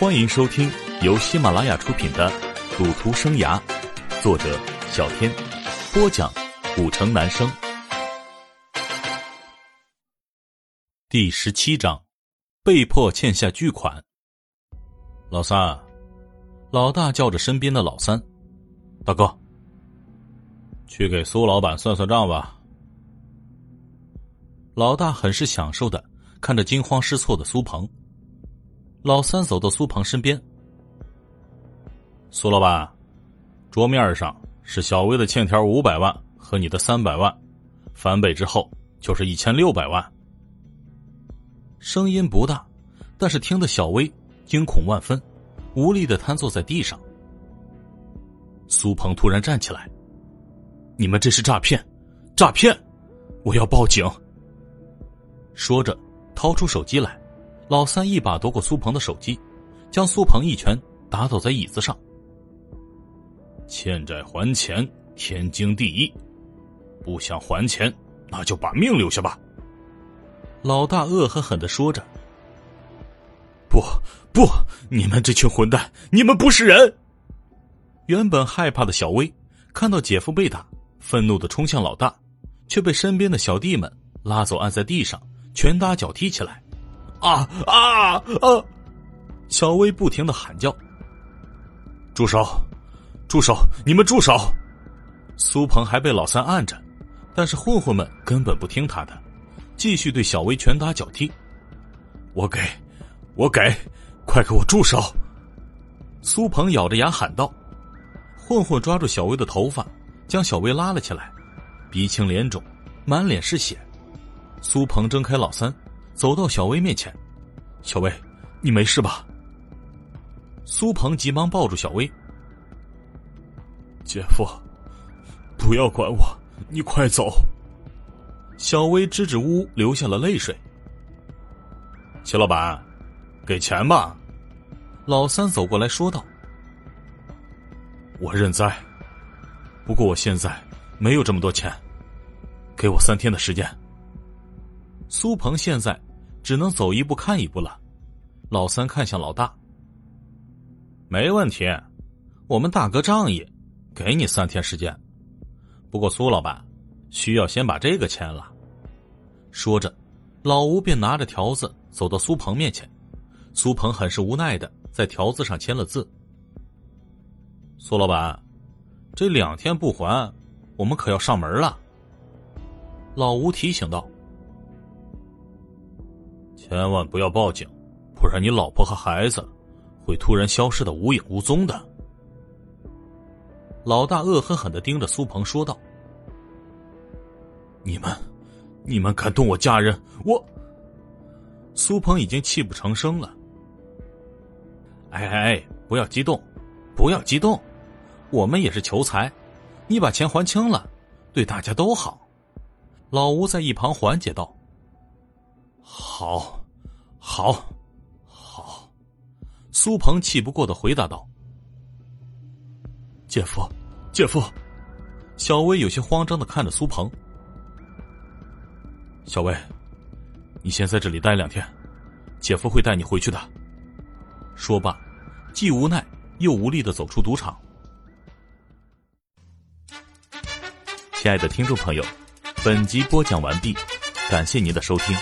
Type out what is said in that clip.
欢迎收听由喜马拉雅出品的《赌徒生涯》，作者小天，播讲古城男生。第十七章，被迫欠下巨款。老三，老大叫着身边的老三，大哥，去给苏老板算算账吧。老大很是享受的看着惊慌失措的苏鹏。老三走到苏鹏身边，苏老板，桌面上是小薇的欠条五百万和你的三百万，翻倍之后就是一千六百万。声音不大，但是听得小薇惊恐万分，无力的瘫坐在地上。苏鹏突然站起来：“你们这是诈骗，诈骗！我要报警！”说着，掏出手机来。老三一把夺过苏鹏的手机，将苏鹏一拳打倒在椅子上。欠债还钱，天经地义。不想还钱，那就把命留下吧。老大恶狠狠的说着。不不，你们这群混蛋，你们不是人！原本害怕的小薇看到姐夫被打，愤怒的冲向老大，却被身边的小弟们拉走，按在地上，拳打脚踢起来。啊啊啊！小薇不停的喊叫：“住手！住手！你们住手！”苏鹏还被老三按着，但是混混们根本不听他的，继续对小薇拳打脚踢。我给，我给，快给我住手！苏鹏咬着牙喊道。混混抓住小薇的头发，将小薇拉了起来，鼻青脸肿，满脸是血。苏鹏睁开老三。走到小薇面前，小薇，你没事吧？苏鹏急忙抱住小薇，姐夫，不要管我，你快走。小薇支支吾吾流下了泪水。齐老板，给钱吧。老三走过来说道：“我认栽，不过我现在没有这么多钱，给我三天的时间。”苏鹏现在。只能走一步看一步了。老三看向老大，没问题，我们大哥仗义，给你三天时间。不过苏老板需要先把这个签了。说着，老吴便拿着条子走到苏鹏面前。苏鹏很是无奈的在条子上签了字。苏老板，这两天不还，我们可要上门了。老吴提醒道。千万不要报警，不然你老婆和孩子会突然消失的无影无踪的。老大恶狠狠的盯着苏鹏说道：“你们，你们敢动我家人，我……”苏鹏已经泣不成声了。哎哎哎，不要激动，不要激动，我们也是求财，你把钱还清了，对大家都好。老吴在一旁缓解道。好，好，好，苏鹏气不过的回答道：“姐夫，姐夫。”小薇有些慌张的看着苏鹏。小薇，你先在这里待两天，姐夫会带你回去的。说罢，既无奈又无力的走出赌场。亲爱的听众朋友，本集播讲完毕，感谢您的收听。